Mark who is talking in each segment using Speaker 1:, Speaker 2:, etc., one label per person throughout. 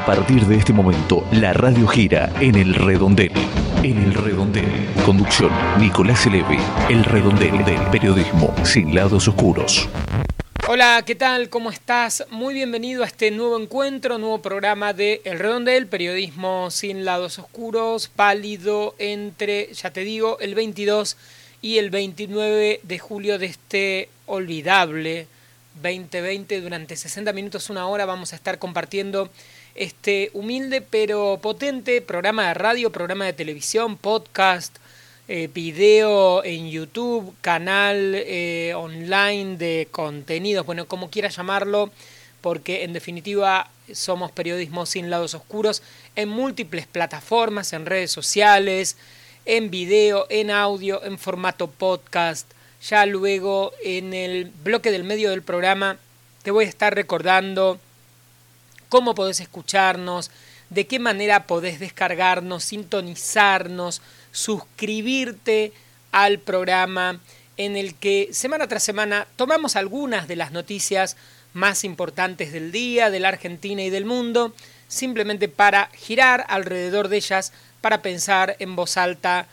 Speaker 1: A partir de este momento, la radio gira en el redondel. En el redondel. Conducción, Nicolás Eleve. El redondel del periodismo sin lados oscuros.
Speaker 2: Hola, ¿qué tal? ¿Cómo estás? Muy bienvenido a este nuevo encuentro, nuevo programa de El Redondel, periodismo sin lados oscuros, pálido entre, ya te digo, el 22 y el 29 de julio de este olvidable 2020. Durante 60 minutos, una hora, vamos a estar compartiendo este humilde pero potente programa de radio, programa de televisión, podcast, eh, video en YouTube, canal eh, online de contenidos, bueno, como quieras llamarlo, porque en definitiva somos periodismo sin lados oscuros en múltiples plataformas, en redes sociales, en video, en audio, en formato podcast. Ya luego en el bloque del medio del programa te voy a estar recordando cómo podés escucharnos, de qué manera podés descargarnos, sintonizarnos, suscribirte al programa en el que semana tras semana tomamos algunas de las noticias más importantes del día, de la Argentina y del mundo, simplemente para girar alrededor de ellas, para pensar en voz alta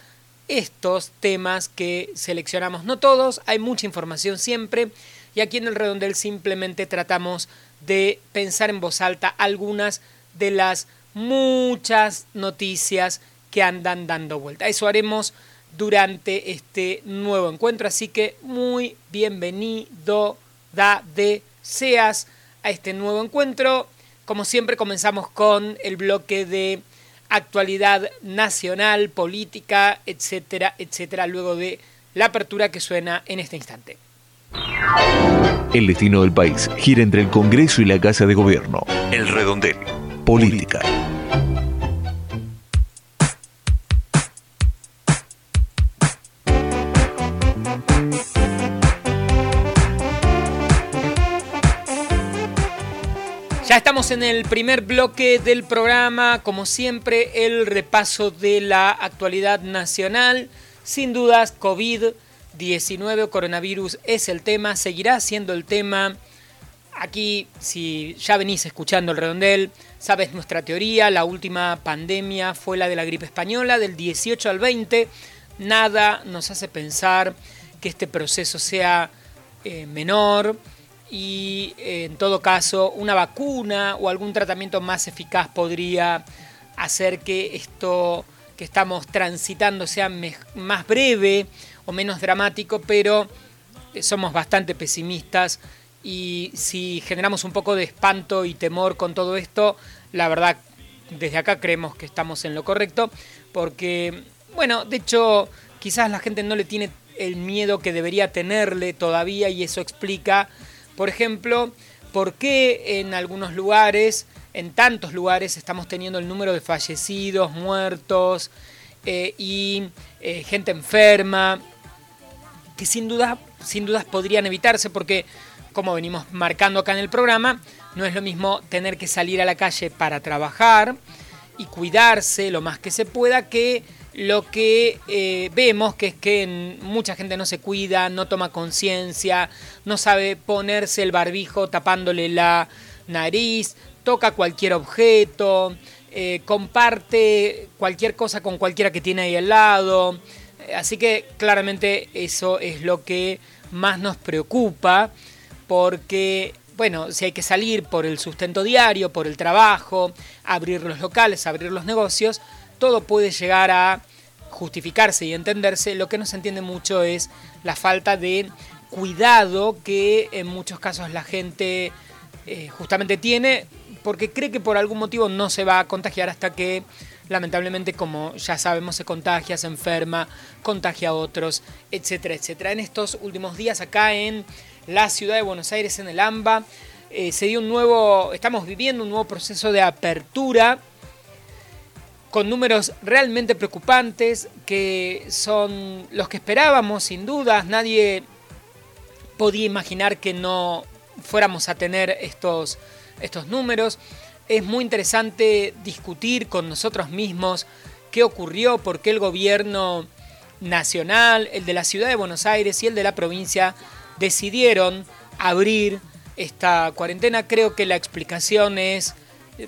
Speaker 2: estos temas que seleccionamos. No todos, hay mucha información siempre, y aquí en el redondel simplemente tratamos de pensar en voz alta algunas de las muchas noticias que andan dando vuelta. Eso haremos durante este nuevo encuentro, así que muy bienvenido da de seas a este nuevo encuentro. Como siempre comenzamos con el bloque de actualidad nacional, política, etcétera, etcétera, luego de la apertura que suena en este instante.
Speaker 1: El destino del país gira entre el Congreso y la Casa de Gobierno. El redondel. Política.
Speaker 2: Ya estamos en el primer bloque del programa, como siempre, el repaso de la actualidad nacional. Sin dudas, COVID-19 o coronavirus es el tema, seguirá siendo el tema. Aquí, si ya venís escuchando el redondel, sabes nuestra teoría, la última pandemia fue la de la gripe española, del 18 al 20. Nada nos hace pensar que este proceso sea eh, menor y en todo caso una vacuna o algún tratamiento más eficaz podría hacer que esto que estamos transitando sea más breve o menos dramático, pero somos bastante pesimistas y si generamos un poco de espanto y temor con todo esto, la verdad desde acá creemos que estamos en lo correcto, porque, bueno, de hecho quizás la gente no le tiene el miedo que debería tenerle todavía y eso explica por ejemplo, ¿por qué en algunos lugares, en tantos lugares, estamos teniendo el número de fallecidos, muertos eh, y eh, gente enferma? Que sin, duda, sin dudas podrían evitarse porque, como venimos marcando acá en el programa, no es lo mismo tener que salir a la calle para trabajar y cuidarse lo más que se pueda que lo que eh, vemos que es que mucha gente no se cuida, no toma conciencia, no sabe ponerse el barbijo tapándole la nariz, toca cualquier objeto, eh, comparte cualquier cosa con cualquiera que tiene ahí al lado. Así que claramente eso es lo que más nos preocupa porque, bueno, si hay que salir por el sustento diario, por el trabajo, abrir los locales, abrir los negocios, todo puede llegar a justificarse y entenderse, lo que no se entiende mucho es la falta de cuidado que en muchos casos la gente eh, justamente tiene porque cree que por algún motivo no se va a contagiar hasta que lamentablemente como ya sabemos se contagia, se enferma, contagia a otros, etcétera, etcétera. En estos últimos días acá en la ciudad de Buenos Aires, en el AMBA, eh, se dio un nuevo, estamos viviendo un nuevo proceso de apertura con números realmente preocupantes, que son los que esperábamos, sin dudas. Nadie podía imaginar que no fuéramos a tener estos, estos números. Es muy interesante discutir con nosotros mismos qué ocurrió, por qué el gobierno nacional, el de la ciudad de Buenos Aires y el de la provincia decidieron abrir esta cuarentena. Creo que la explicación es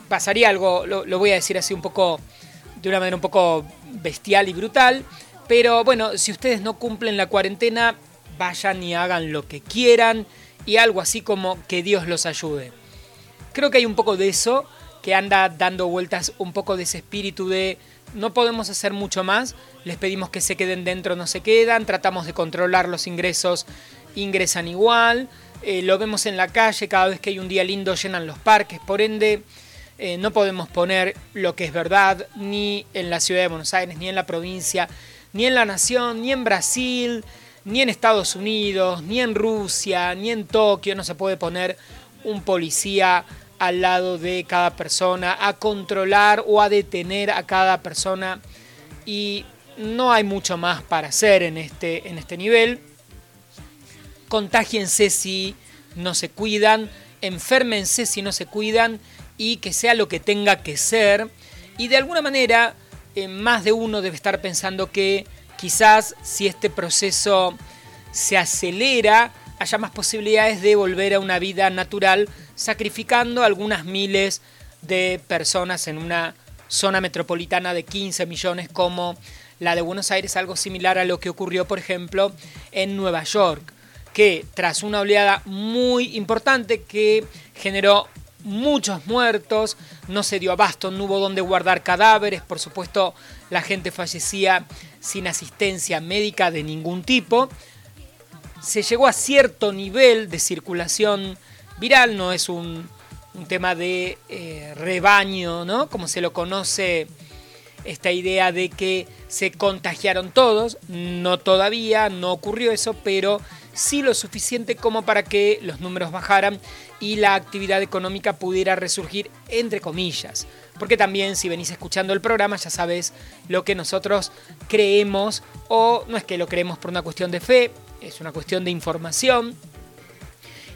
Speaker 2: pasaría algo, lo, lo voy a decir así un poco, de una manera un poco bestial y brutal, pero bueno, si ustedes no cumplen la cuarentena, vayan y hagan lo que quieran y algo así como que Dios los ayude. Creo que hay un poco de eso, que anda dando vueltas un poco de ese espíritu de no podemos hacer mucho más, les pedimos que se queden dentro, no se quedan, tratamos de controlar los ingresos, ingresan igual, eh, lo vemos en la calle, cada vez que hay un día lindo llenan los parques, por ende eh, no podemos poner lo que es verdad ni en la ciudad de Buenos Aires, ni en la provincia, ni en la nación, ni en Brasil, ni en Estados Unidos, ni en Rusia, ni en Tokio, no se puede poner un policía al lado de cada persona a controlar o a detener a cada persona y no hay mucho más para hacer en este, en este nivel. Contágiense si no se cuidan, enférmense si no se cuidan y que sea lo que tenga que ser. Y de alguna manera, eh, más de uno debe estar pensando que quizás si este proceso se acelera, haya más posibilidades de volver a una vida natural, sacrificando algunas miles de personas en una zona metropolitana de 15 millones como la de Buenos Aires, algo similar a lo que ocurrió, por ejemplo, en Nueva York, que tras una oleada muy importante que generó muchos muertos, no se dio abasto, no hubo donde guardar cadáveres, por supuesto la gente fallecía sin asistencia médica de ningún tipo. Se llegó a cierto nivel de circulación viral, no es un, tema de eh, rebaño, ¿no? Como se lo conoce esta idea de que se contagiaron todos, no todavía, no ocurrió eso, pero sí lo suficiente como para que los números bajaran y la actividad económica pudiera resurgir entre comillas. Porque también si venís escuchando el programa ya sabes lo que nosotros creemos o no es que lo creemos por una cuestión de fe, es una cuestión de información,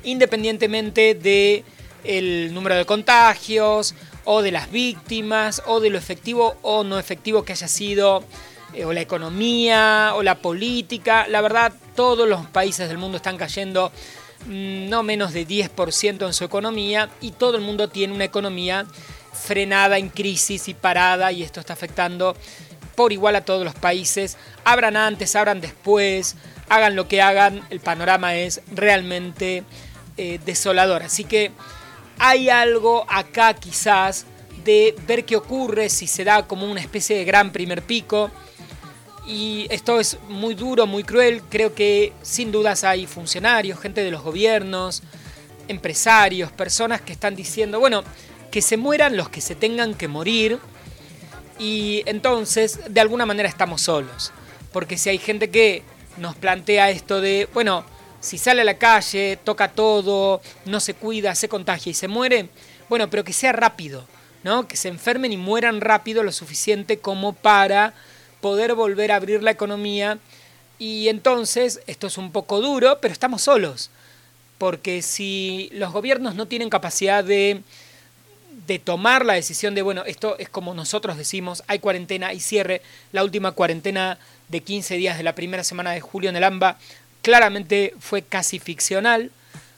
Speaker 2: independientemente de el número de contagios o de las víctimas o de lo efectivo o no efectivo que haya sido eh, o la economía o la política. La verdad, todos los países del mundo están cayendo mm, no menos de 10% en su economía y todo el mundo tiene una economía frenada en crisis y parada y esto está afectando por igual a todos los países. Abran antes, abran después, hagan lo que hagan, el panorama es realmente eh, desolador. Así que hay algo acá quizás de ver qué ocurre si se da como una especie de gran primer pico. Y esto es muy duro, muy cruel. Creo que sin dudas hay funcionarios, gente de los gobiernos, empresarios, personas que están diciendo, bueno, que se mueran los que se tengan que morir y entonces de alguna manera estamos solos. Porque si hay gente que nos plantea esto de, bueno, si sale a la calle, toca todo, no se cuida, se contagia y se muere, bueno, pero que sea rápido, ¿no? Que se enfermen y mueran rápido lo suficiente como para poder volver a abrir la economía. Y entonces, esto es un poco duro, pero estamos solos. Porque si los gobiernos no tienen capacidad de de tomar la decisión de, bueno, esto es como nosotros decimos, hay cuarentena y cierre. La última cuarentena de 15 días de la primera semana de julio en el AMBA claramente fue casi ficcional.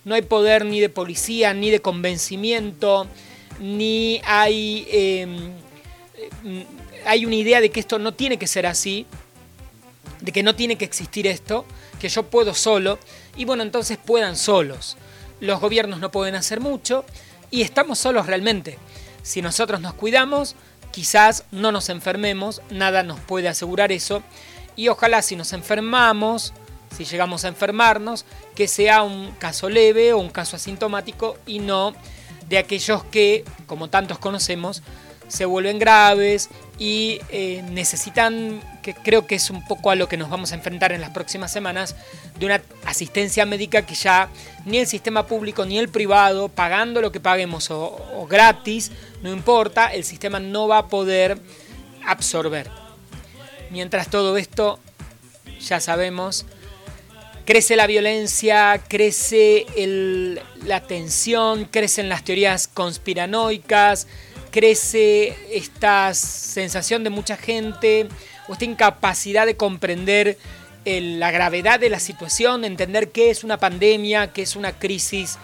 Speaker 2: No hay poder ni de policía, ni de convencimiento, ni hay, em, hay una idea de que esto no tiene que ser así, de que no tiene que existir esto, que yo puedo solo, y bueno, entonces puedan solos. Los gobiernos no pueden hacer mucho, y estamos solos realmente. Si nosotros nos cuidamos, quizás no nos enfermemos, nada nos puede asegurar eso. Y ojalá si nos enfermamos, si llegamos a enfermarnos, que sea un caso leve o un caso asintomático y no de aquellos que, como tantos conocemos, se vuelven graves y eh, necesitan, que creo que es un poco a lo que nos vamos a enfrentar en las próximas semanas, de una asistencia médica que ya ni el sistema público ni el privado, pagando lo que paguemos o, o gratis, no importa, el sistema no va a poder absorber. Mientras todo esto, ya sabemos, crece la violencia, crece la tensión, crecen las teorías conspiranoicas, crece esta sensación de mucha gente o esta incapacidad de comprender la gravedad de la situación, entender qué es una pandemia, qué es una crisis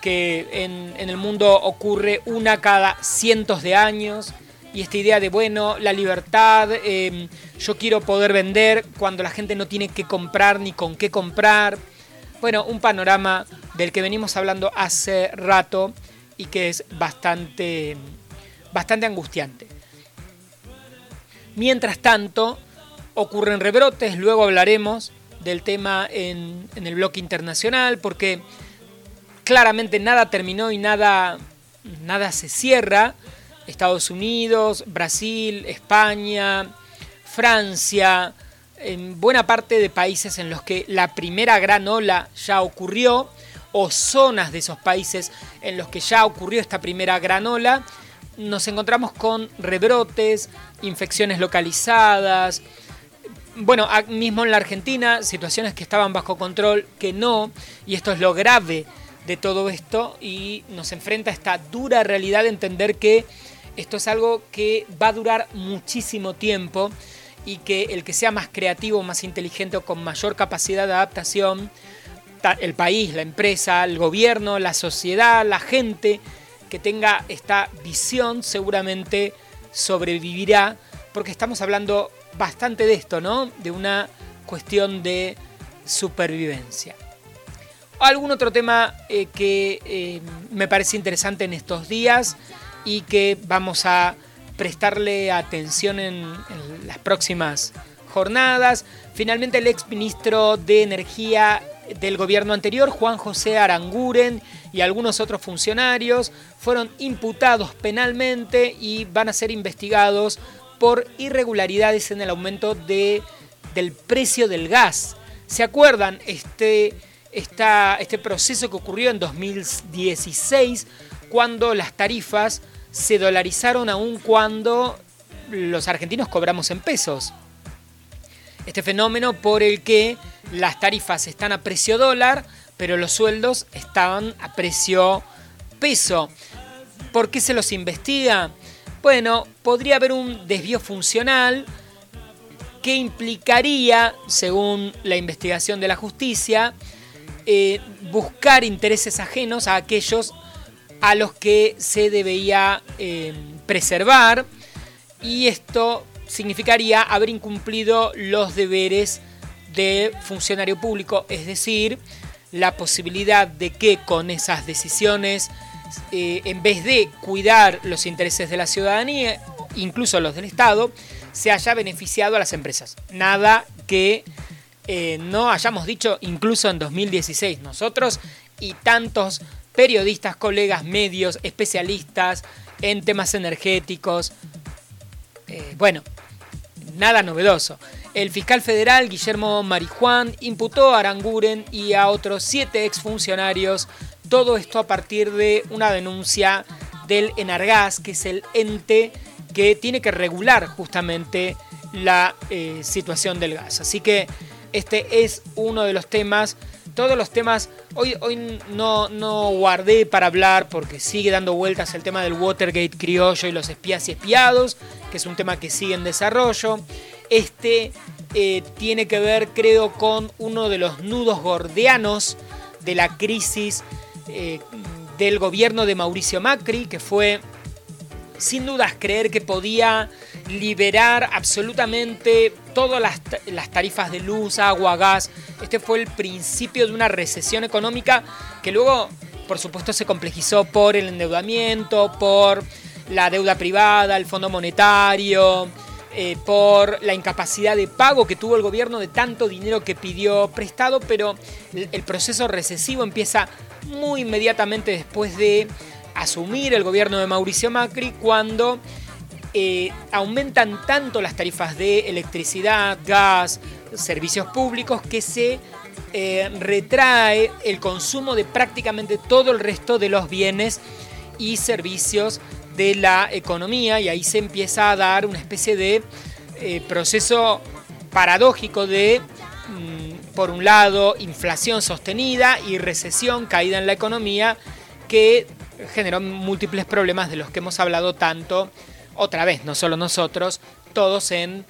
Speaker 2: que en, el mundo ocurre una cada cientos de años y esta idea de, bueno, la libertad, em, yo quiero poder vender cuando la gente no tiene que comprar ni con qué comprar. Bueno, un panorama del que venimos hablando hace rato y que es bastante, bastante angustiante. Mientras tanto, ocurren rebrotes, luego hablaremos del tema en, en el bloque internacional, porque claramente nada terminó y nada, nada se cierra. Estados Unidos, Brasil, España, Francia, en buena parte de países en los que la primera gran ola ya ocurrió, o zonas de esos países en los que ya ocurrió esta primera gran ola, nos encontramos con rebrotes, infecciones localizadas, bueno, mismo en la Argentina, situaciones que estaban bajo control, que no, y esto es lo grave de todo esto y nos enfrenta a esta dura realidad de entender que esto es algo que va a durar muchísimo tiempo y que el que sea más creativo, más inteligente o con mayor capacidad de adaptación, el país, la empresa, el gobierno, la sociedad, la gente que tenga esta visión seguramente sobrevivirá, porque estamos hablando bastante de esto, ¿no? De una cuestión de supervivencia. Algún otro tema eh, que eh, me parece interesante en estos días y que vamos a prestarle atención en, las próximas jornadas. Finalmente el ex ministro de Energía del gobierno anterior, Juan José Aranguren y algunos otros funcionarios fueron imputados penalmente y van a ser investigados por irregularidades en el aumento de, del precio del gas. ¿Se acuerdan este este proceso que ocurrió en 2016 cuando las tarifas se dolarizaron aún cuando los argentinos cobramos en pesos. Este fenómeno por el que las tarifas están a precio dólar, pero los sueldos estaban a precio peso. ¿Por qué se los investiga? Bueno, podría haber un desvío funcional que implicaría, según la investigación de la justicia, eh, buscar intereses ajenos a aquellos a los que se debía eh, preservar y esto significaría haber incumplido los deberes de funcionario público, es decir, la posibilidad de que con esas decisiones, eh, en vez de cuidar los intereses de la ciudadanía, incluso los del Estado, se haya beneficiado a las empresas. Nada que eh, no hayamos dicho incluso en 2016 nosotros y tantos periodistas, colegas, medios, especialistas en temas energéticos. Eh, bueno, nada novedoso. El fiscal federal Guillermo Marijuán imputó a Aranguren y a otros siete exfuncionarios, todo esto a partir de una denuncia del Enargas, que es el ente que tiene que regular justamente la eh, situación del gas. Así que este es uno de los temas. Todos los temas, hoy, hoy no, no guardé para hablar porque sigue dando vueltas el tema del Watergate criollo y los espías y espiados, que es un tema que sigue en desarrollo. Este eh, tiene que ver, creo, con uno de los nudos gordianos de la crisis eh, del gobierno de Mauricio Macri, que fue sin dudas creer que podía liberar absolutamente todas las, tarifas de luz, agua, gas. Este fue el principio de una recesión económica que luego, por supuesto, se complejizó por el endeudamiento, por la deuda privada, el Fondo Monetario, eh, por la incapacidad de pago que tuvo el gobierno de tanto dinero que pidió prestado, pero el proceso recesivo empieza muy inmediatamente después de asumir el gobierno de Mauricio Macri cuando eh, aumentan tanto las tarifas de electricidad, gas, servicios públicos que se eh, retrae el consumo de prácticamente todo el resto de los bienes y servicios de la economía. Y ahí se empieza a dar una especie de eh, proceso paradójico de, mm, por un lado, inflación sostenida y recesión, caída en la economía, que generó múltiples problemas de los que hemos hablado tanto, otra vez, no solo nosotros, todos en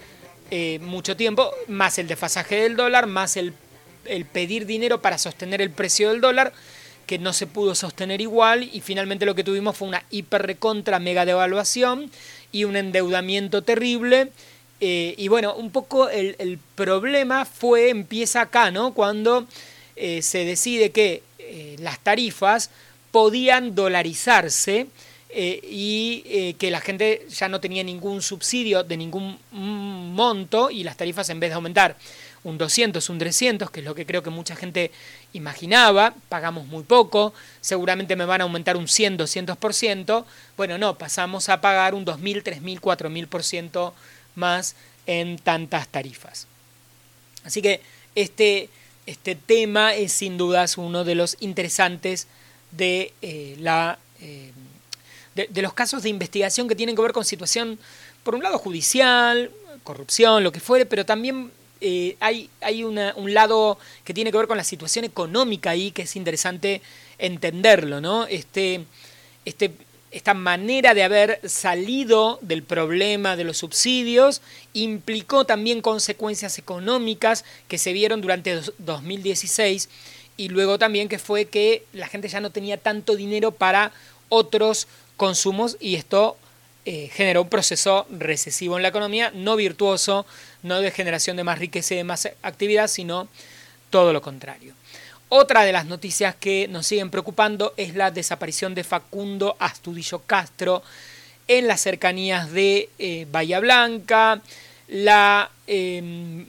Speaker 2: eh, mucho tiempo, más el desfasaje del dólar, más el, pedir dinero para sostener el precio del dólar, que no se pudo sostener igual y finalmente lo que tuvimos fue una hiper recontra mega devaluación y un endeudamiento terrible. Eh, y bueno, un poco el, problema fue, empieza acá, ¿no? Cuando eh, se decide que las tarifas podían dolarizarse y que la gente ya no tenía ningún subsidio de ningún monto y las tarifas en vez de aumentar un 200, un 300, que es lo que creo que mucha gente imaginaba, pagamos muy poco, seguramente me van a aumentar un 100, 200%, bueno, no, pasamos a pagar un 2.000, 3.000, 4.000% más en tantas tarifas. Así que este, este tema es sin dudas uno de los interesantes de, eh, la, eh, de los casos de investigación que tienen que ver con situación, por un lado judicial, corrupción, lo que fuere, pero también eh, hay, hay un lado que tiene que ver con la situación económica ahí que es interesante entenderlo, ¿no? Este, este, esta manera de haber salido del problema de los subsidios implicó también consecuencias económicas que se vieron durante 2016 y luego también que fue que la gente ya no tenía tanto dinero para otros consumos y esto eh, generó un proceso recesivo en la economía, no virtuoso, no de generación de más riqueza y de más actividad, sino todo lo contrario. Otra de las noticias que nos siguen preocupando es la desaparición de Facundo Astudillo Castro en las cercanías de eh, Bahía Blanca. La, em,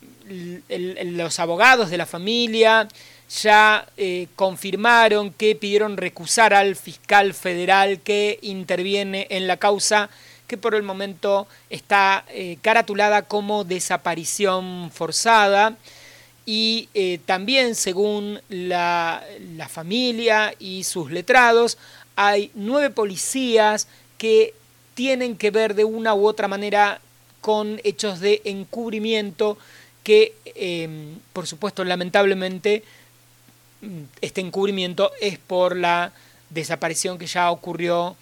Speaker 2: los abogados de la familia ya eh, confirmaron que pidieron recusar al fiscal federal que interviene en la causa que por el momento está eh, caratulada como desaparición forzada. Y eh, también, según la, la familia y sus letrados, hay nueve policías que tienen que ver de una u otra manera con hechos de encubrimiento que, por supuesto, lamentablemente, este encubrimiento es por la desaparición que ya ocurrió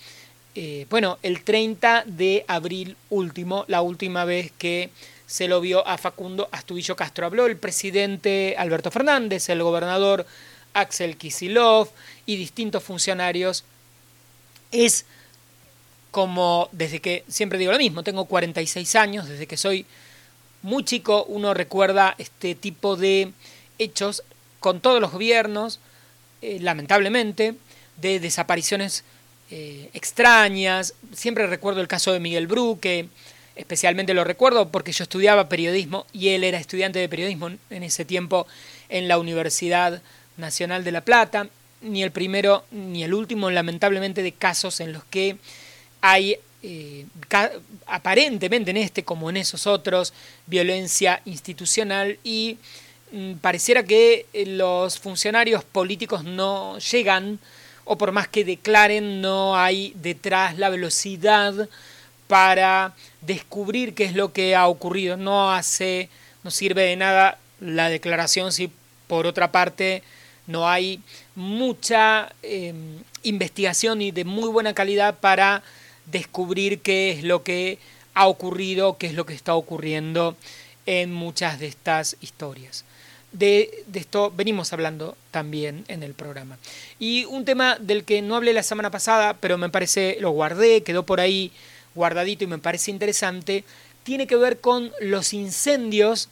Speaker 2: eh, bueno, el 30 de abril último, la última vez que se lo vio a Facundo Astudillo Castro. Habló el presidente Alberto Fernández, el gobernador Axel Kisilov y distintos funcionarios. Es como desde que, siempre digo lo mismo, tengo 46 años, desde que soy muy chico uno recuerda este tipo de hechos con todos los gobiernos, eh, lamentablemente, de desapariciones eh, extrañas. Siempre recuerdo el caso de Miguel Bru, que especialmente lo recuerdo porque yo estudiaba periodismo y él era estudiante de periodismo en ese tiempo en la Universidad Nacional de La Plata. Ni el primero ni el último, lamentablemente, de casos en los que hay eh, aparentemente en este como en esos otros violencia institucional y pareciera que eh, los funcionarios políticos no llegan o por más que declaren, no hay detrás la velocidad para descubrir qué es lo que ha ocurrido. No hace, no sirve de nada la declaración si por otra parte no hay mucha em, investigación y de muy buena calidad para descubrir qué es lo que ha ocurrido, qué es lo que está ocurriendo en muchas de estas historias de, esto venimos hablando también en el programa. Y un tema del que no hablé la semana pasada, pero me parece, lo guardé, quedó por ahí guardadito y me parece interesante, tiene que ver con los incendios,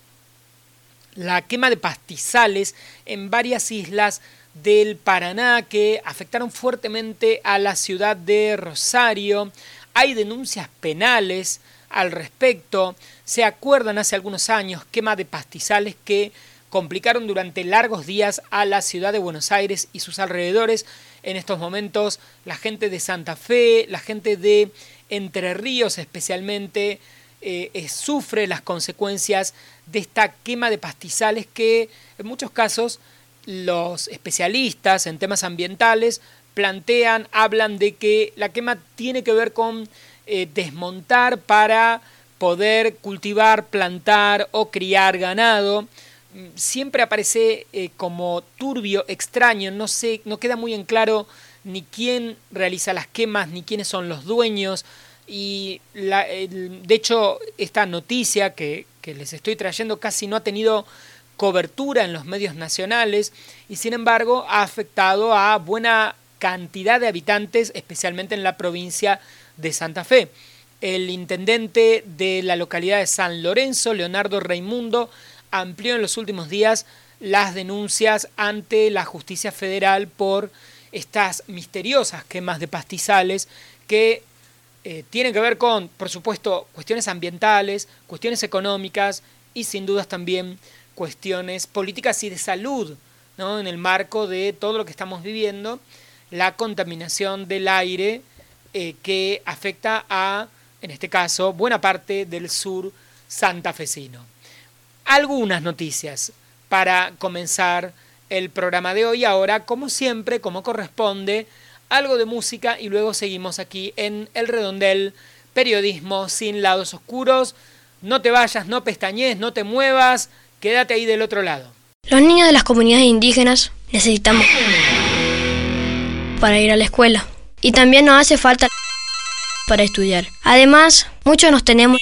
Speaker 2: la quema de pastizales en varias islas del Paraná que afectaron fuertemente a la ciudad de Rosario. Hay denuncias penales al respecto. Se acuerdan hace algunos años quema de pastizales que complicaron durante largos días a la ciudad de Buenos Aires y sus alrededores. En estos momentos la gente de Santa Fe, la gente de Entre Ríos especialmente, eh, eh, sufre las consecuencias de esta quema de pastizales que en muchos casos los especialistas en temas ambientales plantean, hablan de que la quema tiene que ver con eh, desmontar para poder cultivar, plantar o criar ganado siempre aparece eh, como turbio, extraño, no sé, no queda muy en claro ni quién realiza las quemas, ni quiénes son los dueños. Y de hecho, esta noticia que, les estoy trayendo casi no ha tenido cobertura en los medios nacionales y sin embargo ha afectado a buena cantidad de habitantes, especialmente en la provincia de Santa Fe. El intendente de la localidad de San Lorenzo, Leonardo Raimundo, amplió en los últimos días las denuncias ante la justicia federal por estas misteriosas quemas de pastizales que eh, tienen que ver con, por supuesto, cuestiones ambientales, cuestiones económicas y sin dudas también cuestiones políticas y de salud, ¿no? en el marco de todo lo que estamos viviendo, la contaminación del aire eh, que afecta a, en este caso, buena parte del sur santafesino. Algunas noticias para comenzar el programa de hoy. Ahora, como siempre, como corresponde, algo de música y luego seguimos aquí en El Redondel, periodismo sin lados oscuros. No te vayas, no pestañes, no te muevas, quédate ahí del otro lado.
Speaker 3: Los niños de las comunidades indígenas necesitamos para ir a la escuela y también nos hace falta para estudiar. Además, muchos nos tenemos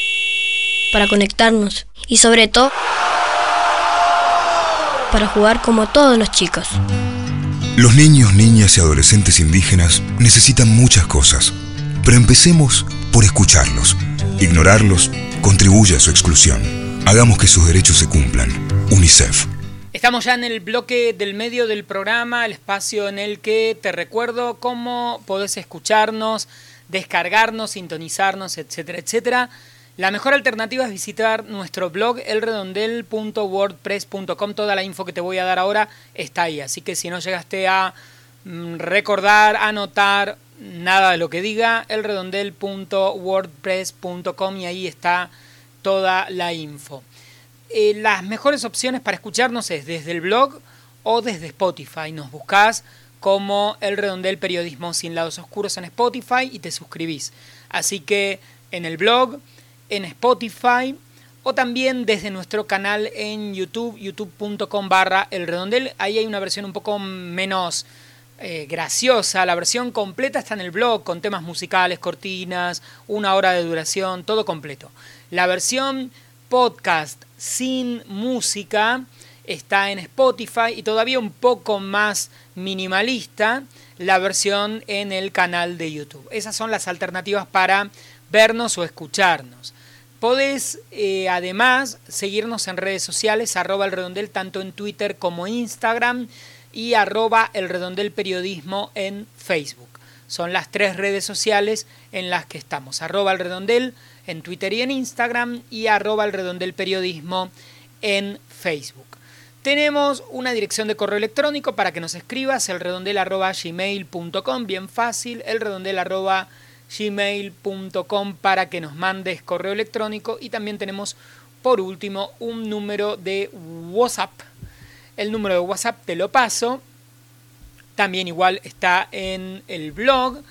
Speaker 3: para conectarnos y sobre todo para jugar como todos los chicos.
Speaker 4: Los niños, niñas y adolescentes indígenas necesitan muchas cosas, pero empecemos por escucharlos. Ignorarlos contribuye a su exclusión. Hagamos que sus derechos se cumplan. UNICEF.
Speaker 2: Estamos ya en el bloque del medio del programa, el espacio en el que te recuerdo cómo podés escucharnos, descargarnos, sintonizarnos, etcétera, etcétera la mejor alternativa es visitar nuestro blog elredondel.wordpress.com. Toda la info que te voy a dar ahora está ahí. Así que si no llegaste a mm, recordar, anotar nada de lo que diga, elredondel.wordpress.com y ahí está toda la info. Eh, las mejores opciones para escucharnos es desde el blog o desde Spotify. Nos buscas como El Redondel Periodismo sin lados oscuros en Spotify y te suscribís. Así que en el blog en Spotify o también desde nuestro canal en YouTube, youtube.com barra el redondel. Ahí hay una versión un poco menos eh, graciosa. La versión completa está en el blog con temas musicales, cortinas, una hora de duración, todo completo. La versión podcast sin música está en Spotify y todavía un poco más minimalista la versión en el canal de YouTube. Esas son las alternativas para vernos o escucharnos. Podés eh, además seguirnos en redes sociales, arroba el redondel, tanto en Twitter como Instagram, y arroba el redondel periodismo en Facebook. Son las tres redes sociales en las que estamos. Arroba el redondel en Twitter y en Instagram y arroba el redondel periodismo en Facebook. Tenemos una dirección de correo electrónico para que nos escribas, el redondel arroba gmail.com, bien fácil, el redondel arroba gmail.com para que nos mandes correo electrónico y también tenemos por último un número de WhatsApp. El número de WhatsApp te lo paso. También igual está en el blog.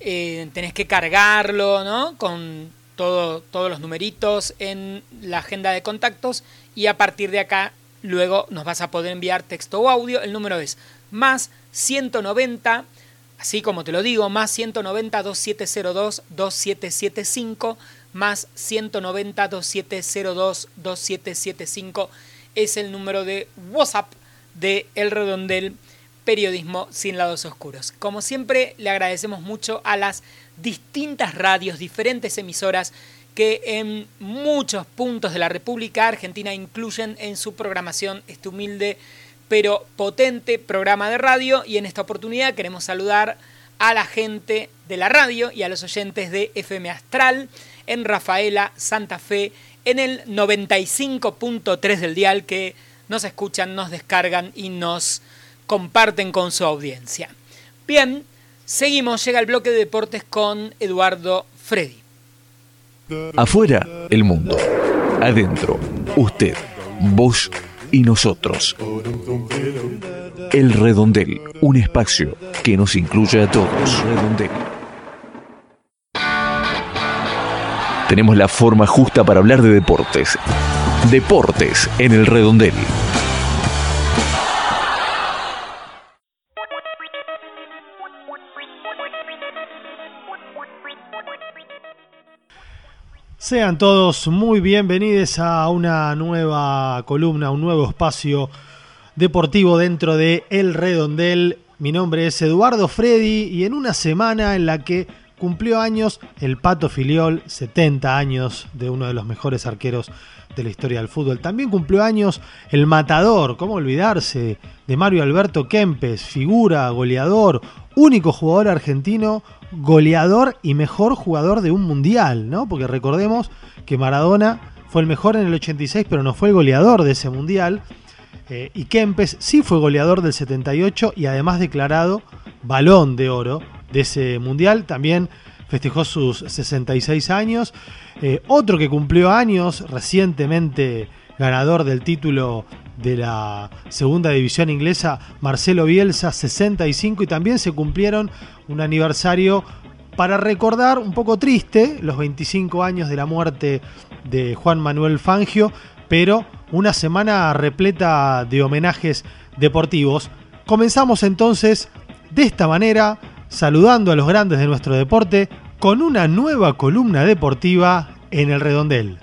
Speaker 2: Eh, tenés que cargarlo, ¿no? Con todo, todos los numeritos en la agenda de contactos y a partir de acá luego nos vas a poder enviar texto o audio. El número es más 190 Así como te lo digo, más 190 2702 2775 más 190 2702 2775 es el número de WhatsApp de El Redondel Periodismo sin lados oscuros. Como siempre, le agradecemos mucho a las distintas radios, diferentes emisoras que en muchos puntos de la República Argentina incluyen en su programación este humilde pero potente programa de radio y en esta oportunidad queremos saludar a la gente de la radio y a los oyentes de FM Astral en Rafaela, Santa Fe, en el 95.3 del dial que nos escuchan, nos descargan y nos comparten con su audiencia. Bien, seguimos, llega el bloque de deportes con Eduardo Freddy.
Speaker 1: Afuera, el mundo. Adentro, usted, vos y nosotros. El Redondel, un espacio que nos incluye a todos. Redondel. Tenemos la forma justa para hablar de deportes. Deportes en el Redondel.
Speaker 5: Sean todos muy bienvenidos a una nueva columna, un nuevo espacio deportivo dentro de El Redondel. Mi nombre es Eduardo Freddy y en una semana en la que cumplió años el Pato Filiol, 70 años de uno de los mejores arqueros de la historia del fútbol. También cumplió años el Matador, ¿cómo olvidarse? De Mario Alberto Kempes, figura, goleador, único jugador argentino goleador y mejor jugador de un mundial, ¿no? Porque recordemos que Maradona fue el mejor en el 86, pero no fue el goleador de ese mundial. Eh, y Kempes sí fue goleador del 78 y además declarado balón de oro de ese mundial. También festejó sus 66 años. Eh, otro que cumplió años, recientemente ganador del título de la segunda división inglesa, Marcelo Bielsa, 65, y también se cumplieron un aniversario para recordar, un poco triste, los 25 años de la muerte de Juan Manuel Fangio, pero una semana repleta de homenajes deportivos. Comenzamos entonces de esta manera, saludando a los grandes de nuestro deporte, con una nueva columna deportiva en el redondel.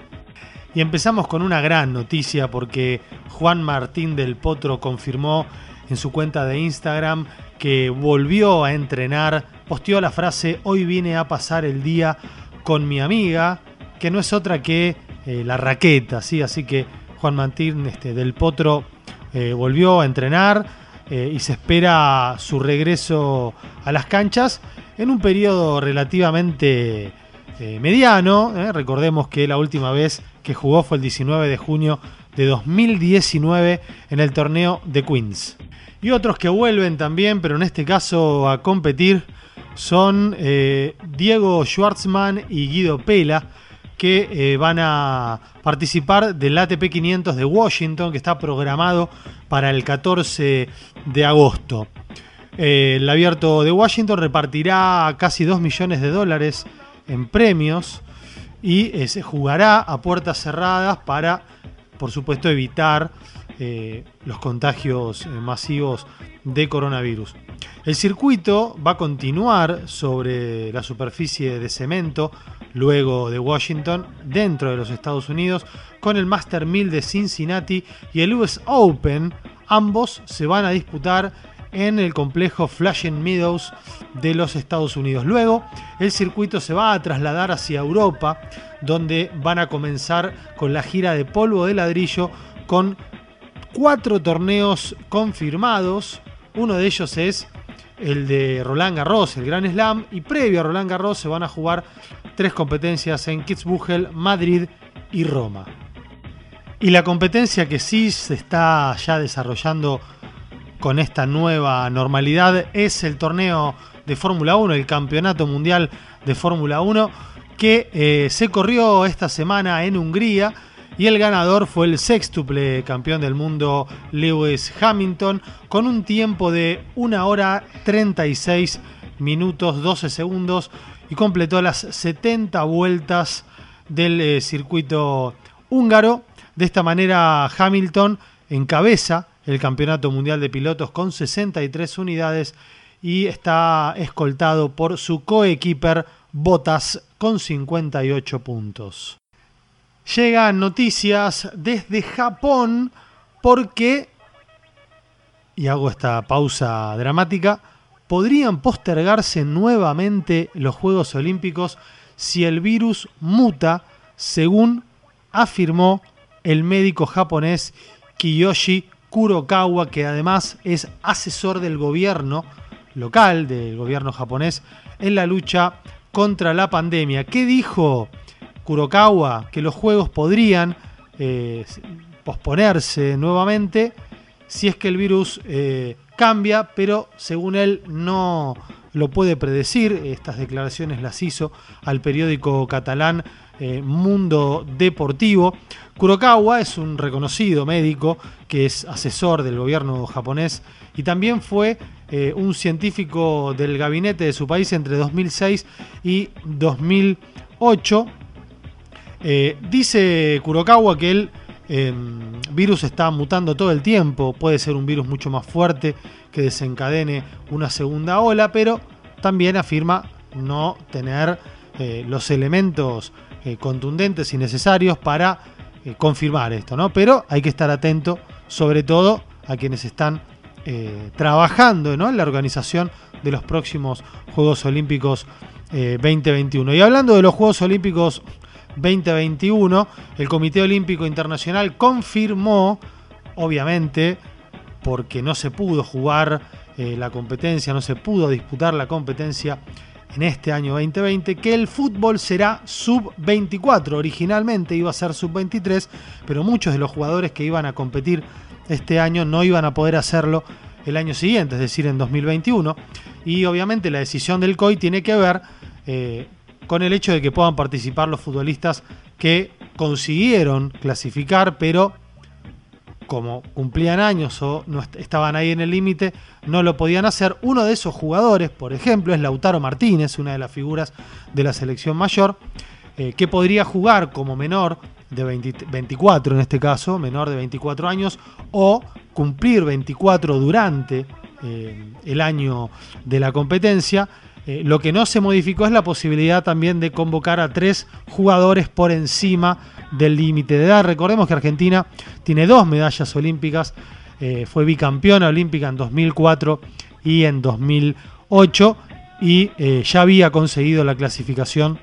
Speaker 5: Y empezamos con una gran noticia porque Juan Martín del Potro confirmó en su cuenta de Instagram que volvió a entrenar, posteó la frase hoy vine a pasar el día con mi amiga, que no es otra que eh, la raqueta, ¿sí? así que Juan Martín este, del Potro eh, volvió a entrenar eh, y se espera su regreso a las canchas en un periodo relativamente mediano, recordemos que la última vez que jugó fue el 19 de junio de 2019 en el torneo de Queens. Y otros que vuelven también, pero en este caso a competir, son eh, Diego Schwartzman y Guido Pela, que eh, van a participar del ATP 500 de Washington, que está programado para el 14 de agosto. El abierto de Washington repartirá casi 2 millones de dólares en premios y se jugará a puertas cerradas para, por supuesto, evitar eh, los contagios eh, masivos de coronavirus. El circuito va a continuar sobre la superficie de cemento luego de Washington dentro de los Estados Unidos con el Master 1000 de Cincinnati y el US Open. Ambos se van a disputar en el complejo Flushing Meadows de los Estados Unidos. Luego, el circuito se va a trasladar hacia Europa, donde van a comenzar con la gira de polvo de ladrillo con cuatro torneos confirmados. Uno de ellos es el de Roland Garros, el Gran Slam. Y previo a Roland Garros se van a jugar tres competencias en Kitzbühel, Madrid y Roma. Y la competencia que sí se está ya desarrollando con esta nueva normalidad es el torneo de Fórmula 1, el Campeonato Mundial de Fórmula 1, que eh, se corrió esta semana en Hungría y el ganador fue el sextuple campeón del mundo Lewis Hamilton con un tiempo de 1 hora 36 minutos 12 segundos y completó las 70 vueltas del eh, circuito húngaro. De esta manera Hamilton encabeza el Campeonato Mundial de Pilotos con 63 unidades y está escoltado por su coequiper Bottas con 58 puntos. Llegan noticias desde Japón porque, y hago esta pausa dramática, podrían postergarse nuevamente los Juegos Olímpicos si el virus muta, según afirmó el médico japonés Kiyoshi Kurokawa, que además es asesor del gobierno local, del gobierno japonés, en la lucha contra la pandemia. ¿Qué dijo Kurokawa que los juegos podrían eh, posponerse nuevamente si es que el virus eh, cambia, pero según él no lo puede predecir. Estas declaraciones las hizo al periódico catalán eh, Mundo Deportivo. Kurokawa es un reconocido médico que es asesor del gobierno japonés y también fue un científico del gabinete de su país entre 2006 y 2008 eh, dice Kurokawa que el em, virus está mutando todo el tiempo, puede ser un virus mucho más fuerte que desencadene una segunda ola, pero también afirma no tener eh, los elementos contundentes y necesarios para confirmar esto, ¿no? Pero hay que estar atento, sobre todo a quienes están trabajando en la organización de los próximos Juegos Olímpicos 2021. Y hablando de los Juegos Olímpicos 2021, el Comité Olímpico Internacional confirmó, obviamente, porque no se pudo jugar eh, la competencia, no se pudo disputar la competencia en este año 2020, que el fútbol será sub-24. Originalmente iba a ser sub-23, pero muchos de los jugadores que iban a competir este año no iban a poder hacerlo el año siguiente, es decir, en 2021. Y obviamente la decisión del COI tiene que ver eh, con el hecho de que puedan participar los futbolistas que consiguieron clasificar, pero como cumplían años o no estaban ahí en el límite, no lo podían hacer. Uno de esos jugadores, por ejemplo, es Lautaro Martínez, una de las figuras de la selección mayor, eh, que podría jugar como menor de 24 en este caso, menor de 24 años, o cumplir 24 durante eh, el año de la competencia eh, lo que no se modificó es la posibilidad también de convocar a tres jugadores por encima del límite de edad. Recordemos que Argentina tiene dos medallas olímpicas, eh, fue bicampeona olímpica en 2004 y en 2008 y eh, ya había conseguido la clasificación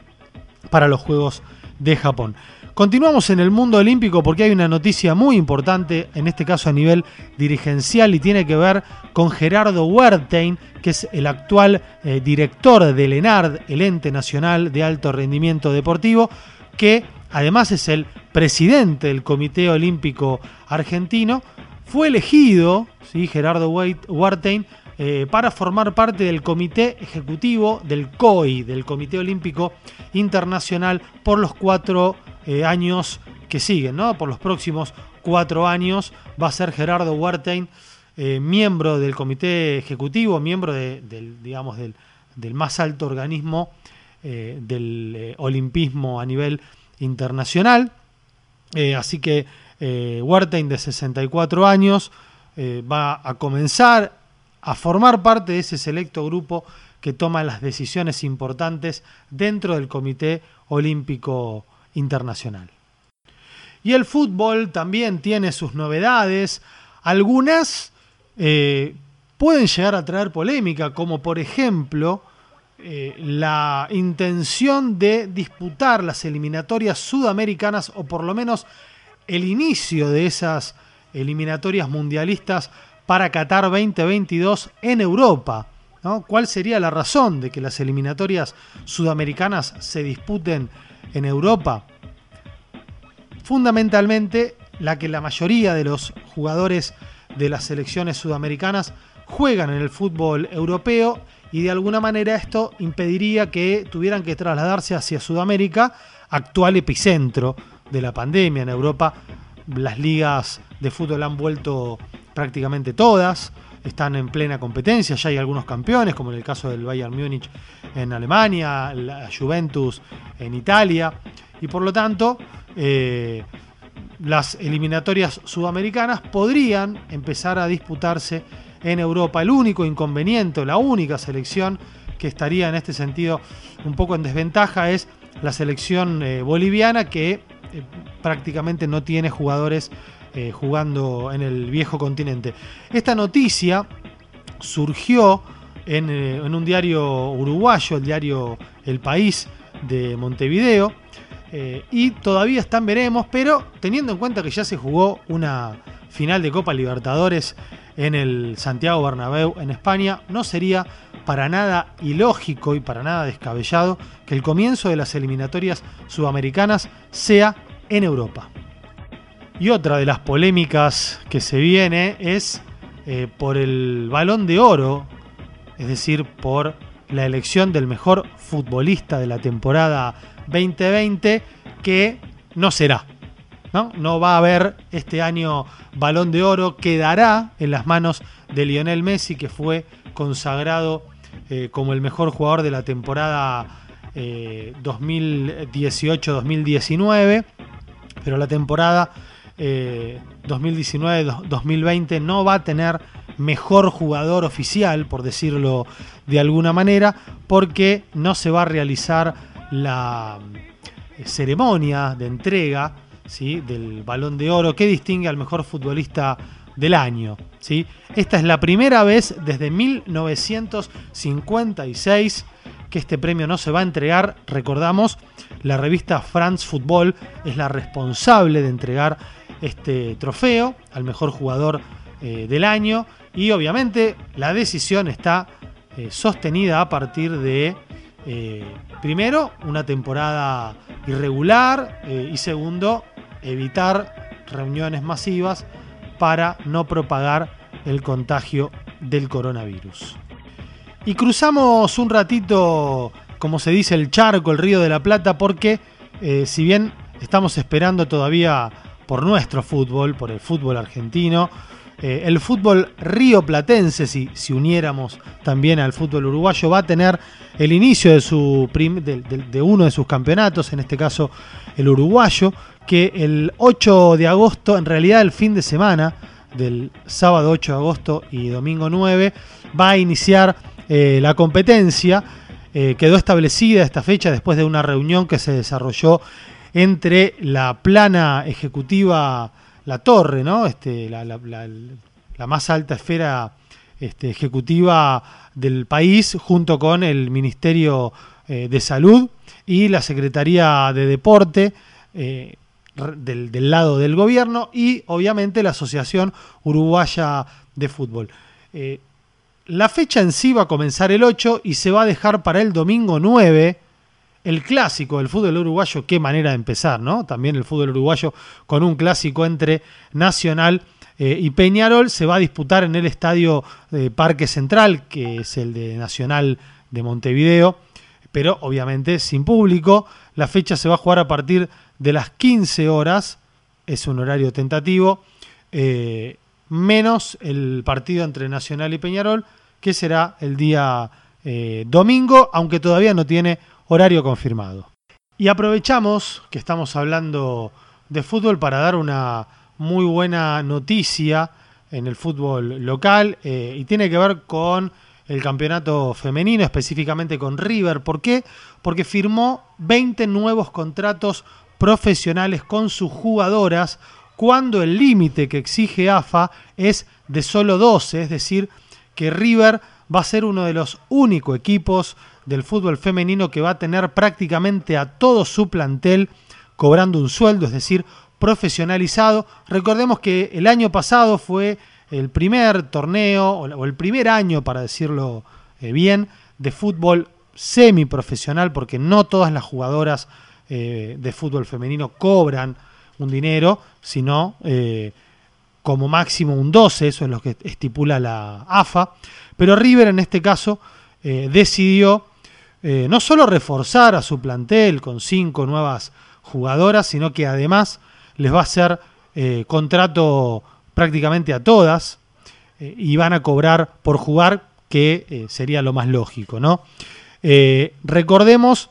Speaker 5: para los Juegos de Japón. Continuamos en el mundo olímpico porque hay una noticia muy importante, en este caso a nivel dirigencial, y tiene que ver con Gerardo Huertein, que es el actual eh, director del ENARD, el ente nacional de alto rendimiento deportivo, que además es el presidente del Comité Olímpico Argentino, fue elegido, ¿sí? Gerardo Huertein, eh, para formar parte del comité ejecutivo del COI, del Comité Olímpico Internacional, por los cuatro eh, años que siguen, ¿no? Por los próximos cuatro años va a ser Gerardo Huertein, eh, miembro del comité ejecutivo, miembro del, digamos, del, más alto organismo eh, del olimpismo a nivel internacional. así que Huertein, de 64 años, va a comenzar a formar parte de ese selecto grupo que toma las decisiones importantes dentro del Comité Olímpico internacional. Y el fútbol también tiene sus novedades. Algunas eh, pueden llegar a traer polémica, como por ejemplo eh, la intención de disputar las eliminatorias sudamericanas o por lo menos el inicio de esas eliminatorias mundialistas para Qatar 2022 en Europa. ¿Cuál sería la razón de que las eliminatorias sudamericanas se disputen en Europa, fundamentalmente la que la mayoría de los jugadores de las selecciones sudamericanas juegan en el fútbol europeo y de alguna manera esto impediría que tuvieran que trasladarse hacia Sudamérica, actual epicentro de la pandemia en Europa. Las ligas de fútbol han vuelto prácticamente todas, están en plena competencia, ya hay algunos campeones, como en el caso del Bayern Múnich en Alemania, la Juventus en Italia, y por lo tanto eh, las eliminatorias sudamericanas podrían empezar a disputarse en Europa. El único inconveniente, la única selección que estaría en este sentido un poco en desventaja es la selección eh, boliviana que eh, prácticamente no tiene jugadores jugando en el viejo continente. Esta noticia surgió eh, en, un diario uruguayo, el diario El País de Montevideo. Eh, y todavía están veremos, pero teniendo en cuenta que ya se jugó una final de Copa Libertadores en el Santiago Bernabéu en España, no sería para nada ilógico y para nada descabellado que el comienzo de las eliminatorias sudamericanas sea en Europa. Y otra de las polémicas que se viene es eh, por el balón de oro es decir, por la elección del mejor futbolista de la temporada 2020, que no será. ¿no? no va a haber este año balón de oro, quedará en las manos de Lionel Messi, que fue consagrado eh, como el mejor jugador de la temporada 2018-2019, eh, pero la temporada 2019-2020 eh, no va a tener mejor jugador oficial, por decirlo de alguna manera, porque no se va a realizar la, ceremonia de entrega ¿sí? del balón de oro que distingue al mejor futbolista del año. ¿sí? Esta es la primera vez desde 1956 que este premio no se va a entregar. Recordamos, la revista France Football es la responsable de entregar este trofeo al mejor jugador eh, del año y obviamente la decisión está eh, sostenida a partir de, eh, primero, una temporada irregular y segundo, evitar reuniones masivas para no propagar el contagio del coronavirus. Y cruzamos un ratito, como se dice, el charco, el río de la Plata, porque si bien estamos esperando todavía por nuestro fútbol, por el fútbol argentino, eh, el fútbol río platense, si, si, uniéramos también al fútbol uruguayo, va a tener el inicio de, su de, uno de sus campeonatos, en este caso el uruguayo, que el 8 de agosto, en realidad el fin de semana, del sábado 8 de agosto y domingo 9, va a iniciar eh, la competencia. Eh, quedó establecida esta fecha después de una reunión que se desarrolló entre la plana ejecutiva la torre, ¿no? Este, la, más alta esfera este, ejecutiva del país, junto con el Ministerio eh, de Salud y la Secretaría de Deporte eh, del, lado del gobierno y obviamente la Asociación Uruguaya de Fútbol. Eh, la fecha en sí va a comenzar el 8 y se va a dejar para el domingo 9 el clásico del fútbol uruguayo, qué manera de empezar, ¿no? También el fútbol uruguayo con un clásico entre Nacional eh, y Peñarol se va a disputar en el estadio Parque Central, que es el de Nacional de Montevideo, pero obviamente sin público. La fecha se va a jugar a partir de las 15 horas, es un horario tentativo, eh, menos el partido entre Nacional y Peñarol, que será el día eh, domingo, aunque todavía no tiene horario confirmado. Y aprovechamos que estamos hablando de fútbol para dar una muy buena noticia en el fútbol local eh, y tiene que ver con el campeonato femenino, específicamente con River. ¿Por qué? Porque firmó 20 nuevos contratos profesionales con sus jugadoras cuando el límite que exige AFA es de solo 12, es decir, que River va a ser uno de los únicos equipos del fútbol femenino que va a tener prácticamente a todo su plantel cobrando un sueldo, es decir, profesionalizado. Recordemos que el año pasado fue el primer torneo, o el primer año, para decirlo eh, bien, de fútbol semiprofesional, porque no todas las jugadoras eh, de fútbol femenino cobran un dinero, sino eh, como máximo un 12, eso es lo que estipula la AFA. Pero River en este caso decidió eh, no solo reforzar a su plantel con cinco nuevas jugadoras, sino que además les va a hacer eh, contrato prácticamente a todas eh, y van a cobrar por jugar, que sería lo más lógico, ¿no? recordemos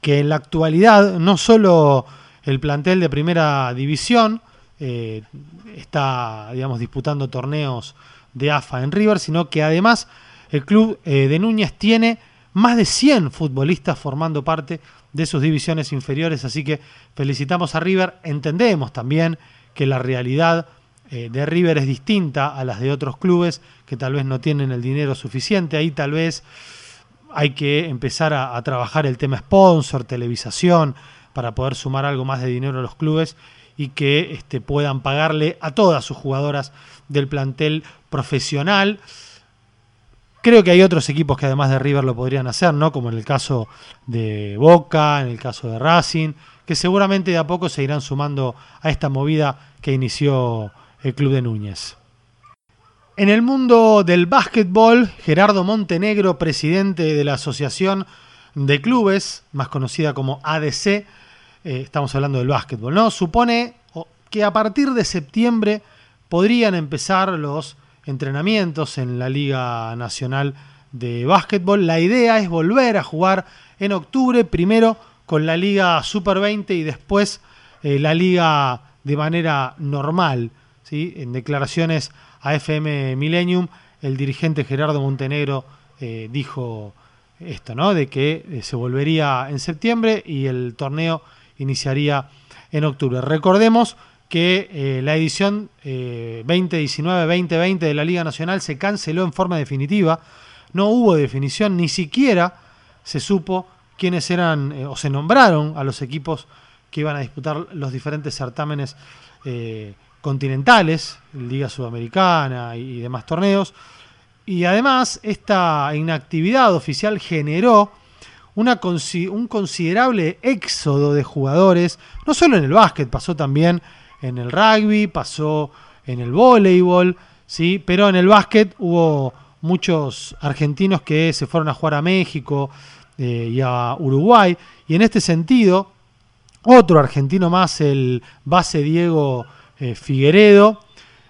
Speaker 5: que en la actualidad no solo el plantel de primera división está, digamos, disputando torneos de AFA en River, sino que además el club de Núñez tiene más de 100 futbolistas formando parte de sus divisiones inferiores, así que felicitamos a River, entendemos también que la realidad eh, de River es distinta a las de otros clubes que tal vez no tienen el dinero suficiente, ahí tal vez hay que empezar a, trabajar el tema sponsor, televisación, para poder sumar algo más de dinero a los clubes y que este, puedan pagarle a todas sus jugadoras del plantel profesional. Creo que hay otros equipos que además de River lo podrían hacer, ¿no? Como en el caso de Boca, en el caso de Racing, que seguramente de a poco se irán sumando a esta movida que inició el club de Núñez. En el mundo del básquetbol, Gerardo Montenegro, presidente de la Asociación de Clubes, más conocida como ADC, eh, estamos hablando del básquetbol, ¿no? Supone que a partir de septiembre podrían empezar los entrenamientos en la Liga Nacional de Básquetbol. La idea es volver a jugar en octubre, primero con la Liga Super 20 y después eh, la Liga de manera normal. ¿sí? En declaraciones a FM Millennium, el dirigente Gerardo Montenegro eh, dijo esto, ¿no? De que eh, se volvería en septiembre y el torneo iniciaría en octubre. Recordemos que eh, la edición 2019-2020 de la Liga Nacional se canceló en forma definitiva. No hubo definición, ni siquiera se supo quiénes eran o se nombraron a los equipos que iban a disputar los diferentes certámenes continentales, Liga Sudamericana y demás torneos. Y además, esta inactividad oficial generó una, un considerable éxodo de jugadores, no solo en el básquet, pasó también en el rugby, pasó en el voleibol, ¿sí? pero en el básquet hubo muchos argentinos que se fueron a jugar a México eh, y a Uruguay, y en este sentido, otro argentino más, el base Diego eh, Figueredo,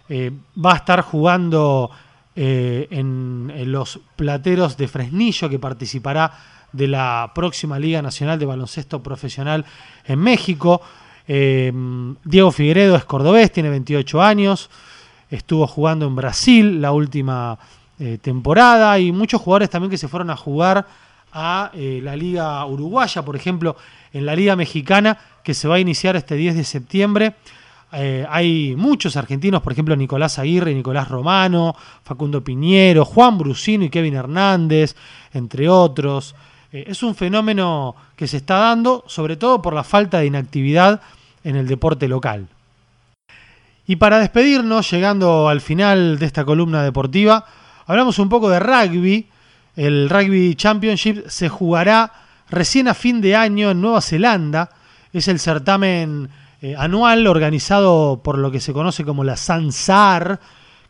Speaker 5: eh, va a estar jugando eh, en, los plateros de Fresnillo, que participará de la próxima Liga Nacional de Baloncesto Profesional en México. Eh, Diego Figueredo es cordobés, tiene 28 años, estuvo jugando en Brasil la última eh, temporada y muchos jugadores también que se fueron a jugar a la Liga Uruguaya, por ejemplo, en la Liga Mexicana, que se va a iniciar este 10 de septiembre. Eh, hay muchos argentinos, por ejemplo Nicolás Aguirre, Nicolás Romano, Facundo Piñero, Juan Brusino y Kevin Hernández, entre otros. Eh, es un fenómeno que se está dando, sobre todo por la falta de inactividad en el deporte local. Y para despedirnos, llegando al final de esta columna deportiva, hablamos un poco de rugby. El Rugby Championship se jugará recién a fin de año en Nueva Zelanda. Es el certamen eh, anual organizado por lo que se conoce como la SANSAR,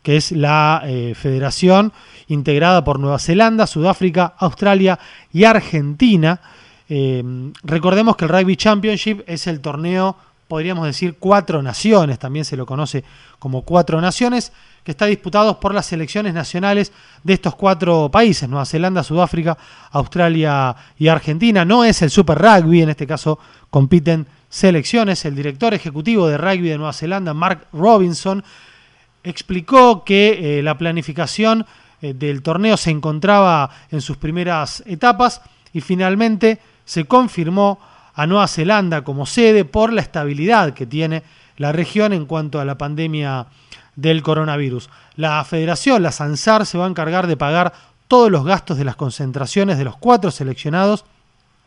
Speaker 5: que es la eh, federación integrada por Nueva Zelanda, Sudáfrica, Australia y Argentina. Eh, recordemos que el Rugby Championship es el torneo, podríamos decir, cuatro naciones, también se lo conoce como cuatro naciones, que está disputado por las selecciones nacionales de estos cuatro países, Nueva Zelanda, Sudáfrica, Australia y Argentina. No es el Super Rugby, en este caso compiten selecciones, el director ejecutivo de rugby de Nueva Zelanda, Mark Robinson, explicó que eh, la planificación eh, del torneo se encontraba en sus primeras etapas y finalmente se confirmó a Nueva Zelanda como sede por la estabilidad que tiene la región en cuanto a la pandemia del coronavirus. La federación, la SANSAR, se va a encargar de pagar todos los gastos de las concentraciones de los cuatro seleccionados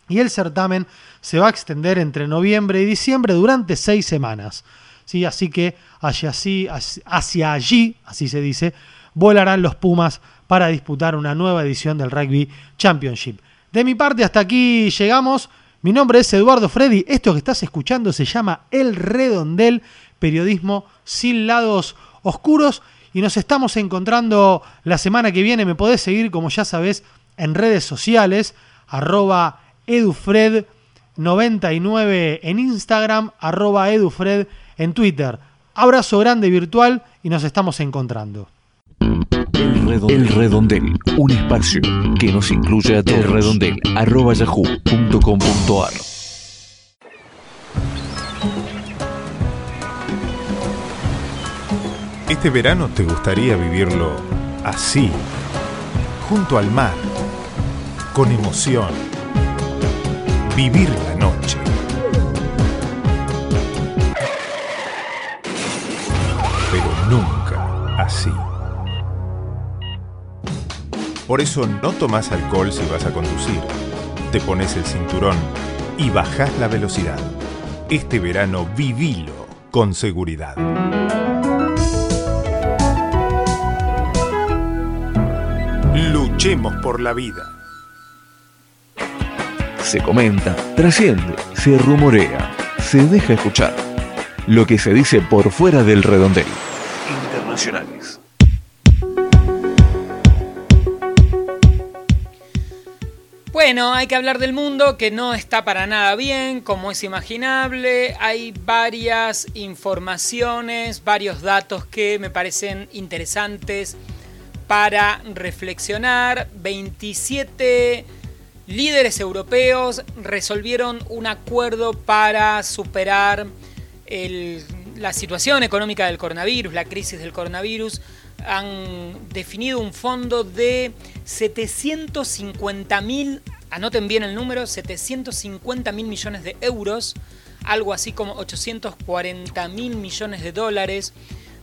Speaker 5: y el certamen se va a extender entre noviembre y diciembre durante seis semanas. ¿Sí? Así que hacia, así, hacia allí, así se dice, volarán los Pumas para disputar una nueva edición del Rugby Championship. De mi parte, hasta aquí llegamos. Mi nombre es Eduardo Freddy. Esto que estás escuchando se llama El Redondel, periodismo sin lados oscuros. Y nos estamos encontrando la semana que viene. Me podés seguir, como ya sabes, en redes sociales, arroba edufred99 en Instagram, arroba edufred en Twitter. Abrazo grande virtual y nos estamos encontrando.
Speaker 1: El redondel, un espacio que nos incluye a todos. El redondel, arroba yahoo.com.ar.
Speaker 6: Este verano te gustaría vivirlo así, junto al mar, con emoción Vivir la noche. Así. Por eso no tomas alcohol si vas a conducir. Te pones el cinturón y bajas la velocidad. Este verano vivilo con seguridad. Luchemos por la vida
Speaker 1: se comenta, trasciende, se rumorea, se deja escuchar. Lo que se dice por fuera del redondel. Internacionales.
Speaker 2: Bueno, hay que hablar del mundo que no está para nada bien, como es imaginable. Hay varias informaciones, varios datos que me parecen interesantes para reflexionar. 27 líderes europeos resolvieron un acuerdo para superar la situación económica del coronavirus, la crisis del coronavirus, han definido un fondo de 750 mil, anoten bien el número, 750 mil millones de euros, algo así como 840 mil millones de dólares.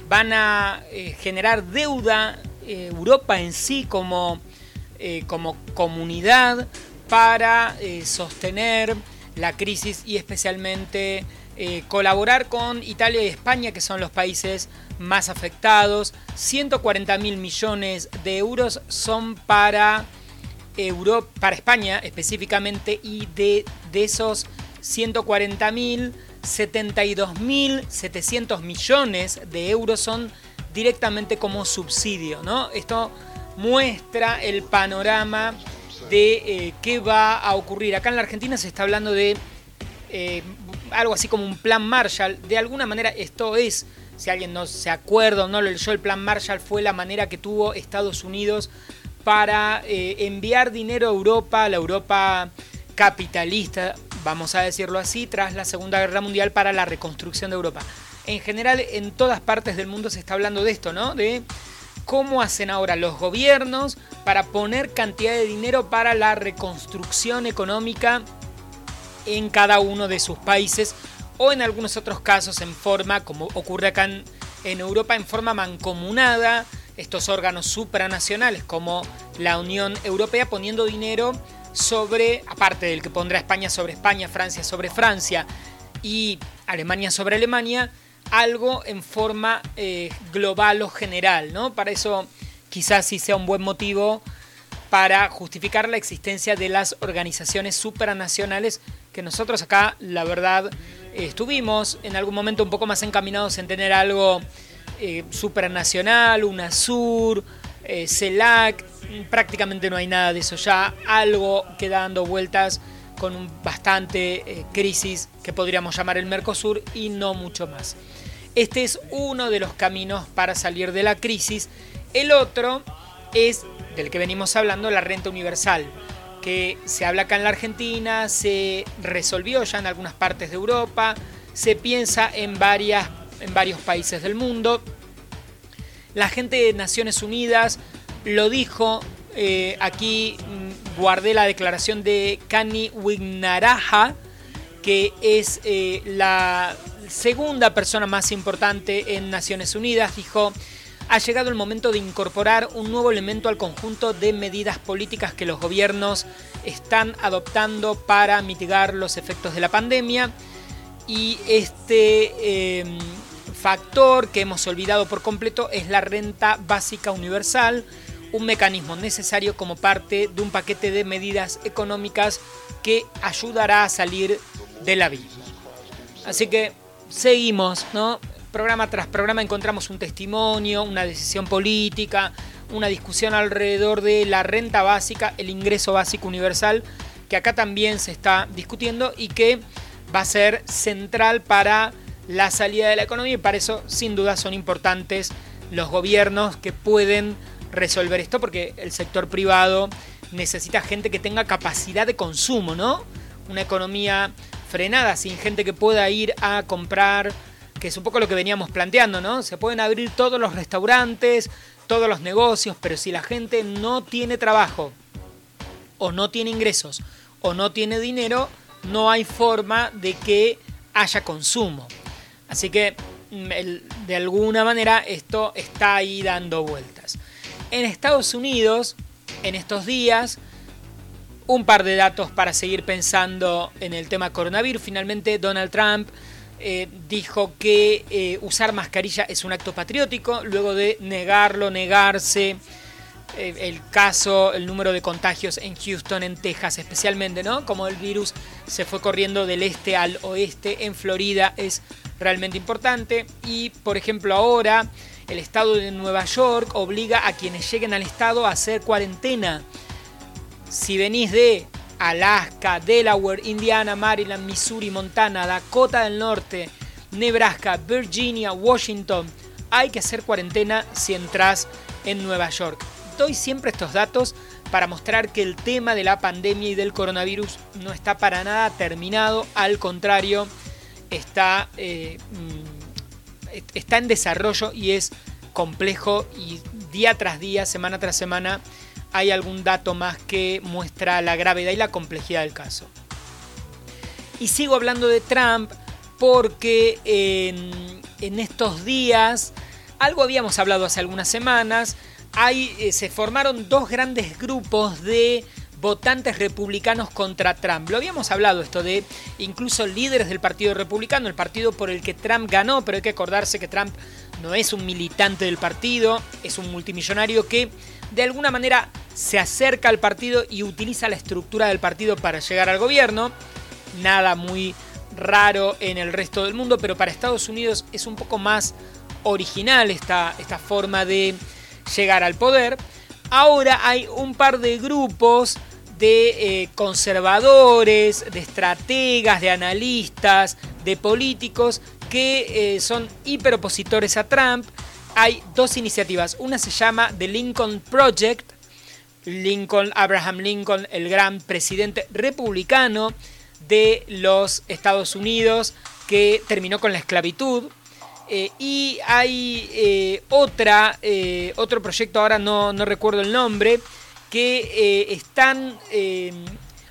Speaker 2: Van a eh, generar deuda eh, Europa en sí como, eh, como comunidad para sostener la crisis y especialmente colaborar con Italia y España, que son los países más afectados. 140 mil millones de euros son para, Europa, para España específicamente y de, de esos 140 mil, 72 mil 700 millones de euros son directamente como subsidio. ¿no? Esto muestra el panorama de eh, qué va a ocurrir. Acá en la Argentina se está hablando de eh, algo así como un plan Marshall. De alguna manera esto es si alguien no se acuerda o no lo leyó, el plan Marshall fue la manera que tuvo Estados Unidos para eh, enviar dinero a Europa, a la Europa capitalista, vamos a decirlo así, tras la Segunda Guerra Mundial para la reconstrucción de Europa. En general, en todas partes del mundo se está hablando de esto, ¿no? De cómo hacen ahora los gobiernos para poner cantidad de dinero para la reconstrucción económica en cada uno de sus países o en algunos otros casos en forma, como ocurre acá en, Europa, en forma mancomunada, estos órganos supranacionales como la Unión Europea poniendo dinero sobre, aparte del que pondrá España sobre España, Francia sobre Francia y Alemania sobre Alemania, algo en forma eh, global o general, ¿no? Para eso quizás sí sea un buen motivo para justificar la existencia de las organizaciones supranacionales que nosotros acá, la verdad, estuvimos en algún momento un poco más encaminados en tener algo eh, supranacional, UNASUR, eh, CELAC, prácticamente no hay nada de eso ya, algo que dando vueltas con bastante eh, crisis que podríamos llamar el Mercosur y no mucho más. Este es uno de los caminos para salir de la crisis. El otro es del que venimos hablando, la renta universal, que se habla acá en la Argentina, se resolvió ya en algunas partes de Europa, se piensa en, varias, en varios países del mundo. La gente de Naciones Unidas lo dijo, eh, aquí mm, guardé la declaración de Kani Wignaraja, que es eh, la segunda persona más importante en Naciones Unidas, dijo, ha llegado el momento de incorporar un nuevo elemento al conjunto de medidas políticas que los gobiernos están adoptando para mitigar los efectos de la pandemia. Y este em, factor que hemos olvidado por completo es la renta básica universal, un mecanismo necesario como parte de un paquete de medidas económicas que ayudará a salir del abismo. Así que seguimos, ¿no? programa tras programa encontramos un testimonio, una decisión política, una discusión alrededor de la renta básica, el ingreso básico universal, que acá también se está discutiendo y que va a ser central para la salida de la economía y para eso sin duda son importantes los gobiernos que pueden resolver esto porque el sector privado necesita gente que tenga capacidad de consumo, ¿no? Una economía frenada sin gente que pueda ir a comprar que es un poco lo que veníamos planteando, ¿no? Se pueden abrir todos los restaurantes, todos los negocios, pero si la gente no tiene trabajo, o no tiene ingresos, o no tiene dinero, no hay forma de que haya consumo. Así que mm, de alguna manera esto está ahí dando vueltas. En Estados Unidos, en estos días, un par de datos para seguir pensando en el tema coronavirus. Finalmente Donald Trump eh, dijo que eh, usar mascarilla es un acto patriótico, luego de negarlo, negarse. Eh, el caso, el número de contagios en Houston, en Texas especialmente, ¿no? Como el virus se fue corriendo del este al oeste, en Florida es realmente importante. Y, por ejemplo, ahora el estado de Nueva York obliga a quienes lleguen al estado a hacer cuarentena. Si venís de Alaska, Delaware, Indiana, Maryland, Missouri, Montana, Dakota del Norte, Nebraska, Virginia, Washington. Hay que hacer cuarentena si entras en Nueva York. Doy siempre estos datos para mostrar que el tema de la pandemia y del coronavirus no está para nada terminado, al contrario, está, eh, mm, está en desarrollo y es complejo y día tras día, semana tras semana, hay algún dato más que muestra la gravedad y la complejidad del caso. Y sigo hablando de Trump porque en, estos días, algo habíamos hablado hace algunas semanas, hay, eh, se formaron dos grandes grupos de votantes republicanos contra Trump. Lo habíamos hablado esto de incluso líderes del Partido Republicano, el partido por el que Trump ganó, pero hay que acordarse que Trump no es un militante del partido, es un multimillonario que de alguna manera se acerca al partido y utiliza la estructura del partido para llegar al gobierno. Nada muy raro en el resto del mundo, pero para Estados Unidos es un poco más original esta, esta forma de llegar al poder. Ahora hay un par de grupos de eh, conservadores, de estrategas, de analistas, de políticos que eh, son hiperopositores a Trump. Hay dos iniciativas. Una se llama The Lincoln Project. Lincoln, Abraham Lincoln, el gran presidente republicano de los Estados Unidos que terminó con la esclavitud. Eh, y hay otra, otro proyecto, ahora no, no recuerdo el nombre, que eh, están eh,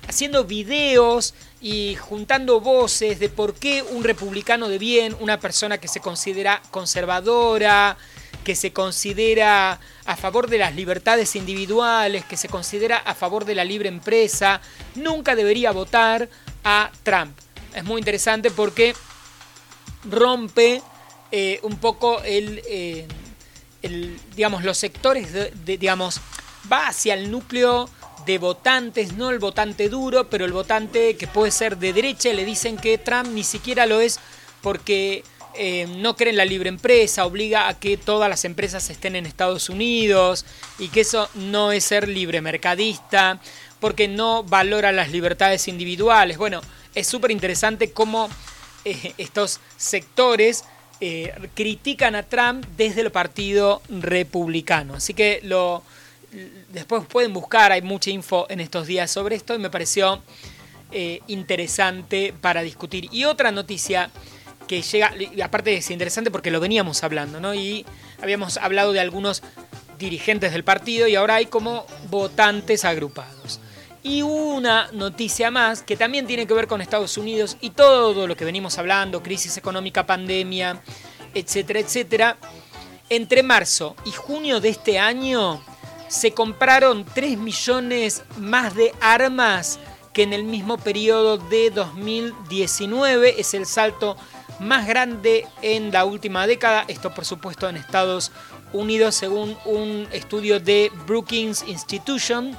Speaker 2: haciendo videos y juntando voces de por qué un republicano de bien, una persona que se considera conservadora, que se considera a favor de las libertades individuales, que se considera a favor de la libre empresa, nunca debería votar a Trump. Es muy interesante porque rompe eh, un poco el, digamos, los sectores digamos, va hacia el núcleo de votantes, no el votante duro, pero el votante que puede ser de derecha. Le dicen que Trump ni siquiera lo es porque eh, no cree en la libre empresa, obliga a que todas las empresas estén en Estados Unidos y que eso no es ser libre mercadista, porque no valora las libertades individuales. Bueno, es súper interesante cómo eh, estos sectores eh, critican a Trump desde el Partido Republicano. Así que lo después pueden buscar, hay mucha info en estos días sobre esto y me pareció eh, interesante para discutir. Y otra noticia que llega, y aparte es interesante porque lo veníamos hablando, ¿no? Y habíamos hablado de algunos dirigentes del partido y ahora hay como votantes agrupados. Y una noticia más que también tiene que ver con Estados Unidos y todo lo que venimos hablando, crisis económica, pandemia, etcétera, etcétera. Entre marzo y junio de este año, se compraron 3 millones más de armas que en el mismo periodo de 2019. Es el salto más grande en la última década. Esto por supuesto en Estados Unidos según un estudio de Brookings Institution.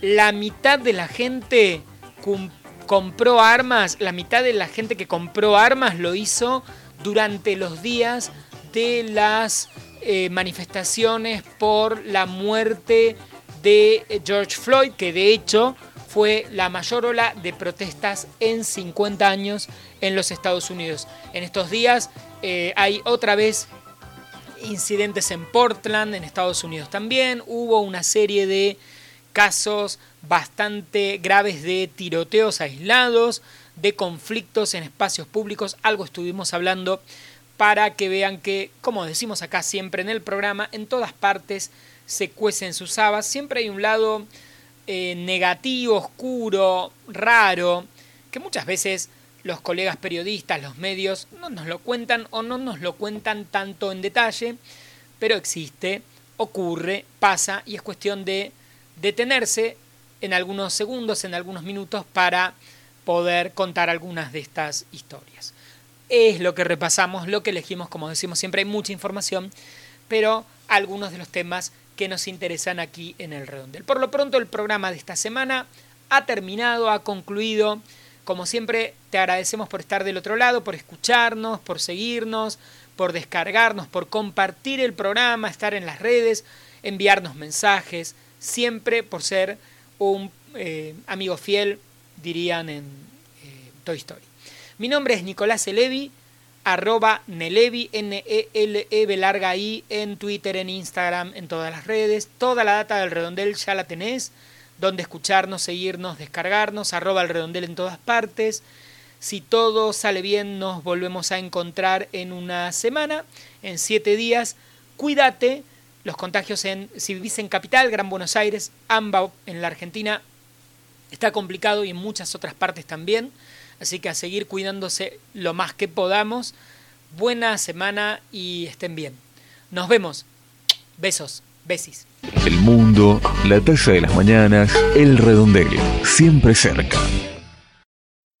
Speaker 2: La mitad de la gente compró armas, la mitad de la gente que compró armas lo hizo durante los días de las eh, manifestaciones por la muerte de George Floyd, que de hecho fue la mayor ola de protestas en 50 años en los Estados Unidos. En estos días eh, hay otra vez incidentes en Portland, en Estados Unidos también. Hubo una serie de casos bastante graves de tiroteos aislados, de conflictos en espacios públicos. Algo estuvimos hablando para que vean que, como decimos acá siempre en el programa, en todas partes se cuecen sus habas, siempre hay un lado eh, negativo, oscuro, raro, que muchas veces los colegas periodistas, los medios, no nos lo cuentan o no nos lo cuentan tanto en detalle, pero existe, ocurre, pasa y es cuestión de detenerse en algunos segundos, en algunos minutos para poder contar algunas de estas historias es lo que repasamos, lo que elegimos, como decimos siempre, hay mucha información, pero algunos de los temas que nos interesan aquí en el redondel. Por lo pronto el programa de esta semana ha terminado, ha concluido. Como siempre, te agradecemos por estar del otro lado, por escucharnos, por seguirnos, por descargarnos, por compartir el programa, estar en las redes, enviarnos mensajes, siempre por ser un eh, amigo fiel, dirían en eh, Toy Story. Mi nombre es Nicolás Elevi, arroba Nelevi, N-E-L-E, larga I, en Twitter, en Instagram, en todas las redes. Toda la data del redondel ya la tenés, donde escucharnos, seguirnos, descargarnos, arroba el redondel en todas partes. Si todo sale bien, nos volvemos a encontrar en una semana, en siete días, cuídate. Los contagios en, si vivís en Capital, Gran Buenos Aires, AMBA en la Argentina, está complicado y en muchas otras partes también. Así que a seguir cuidándose lo más que podamos. Buena semana y estén bien. Nos vemos. Besos. Besis.
Speaker 1: El mundo, la taza de las mañanas, el redondel, siempre cerca.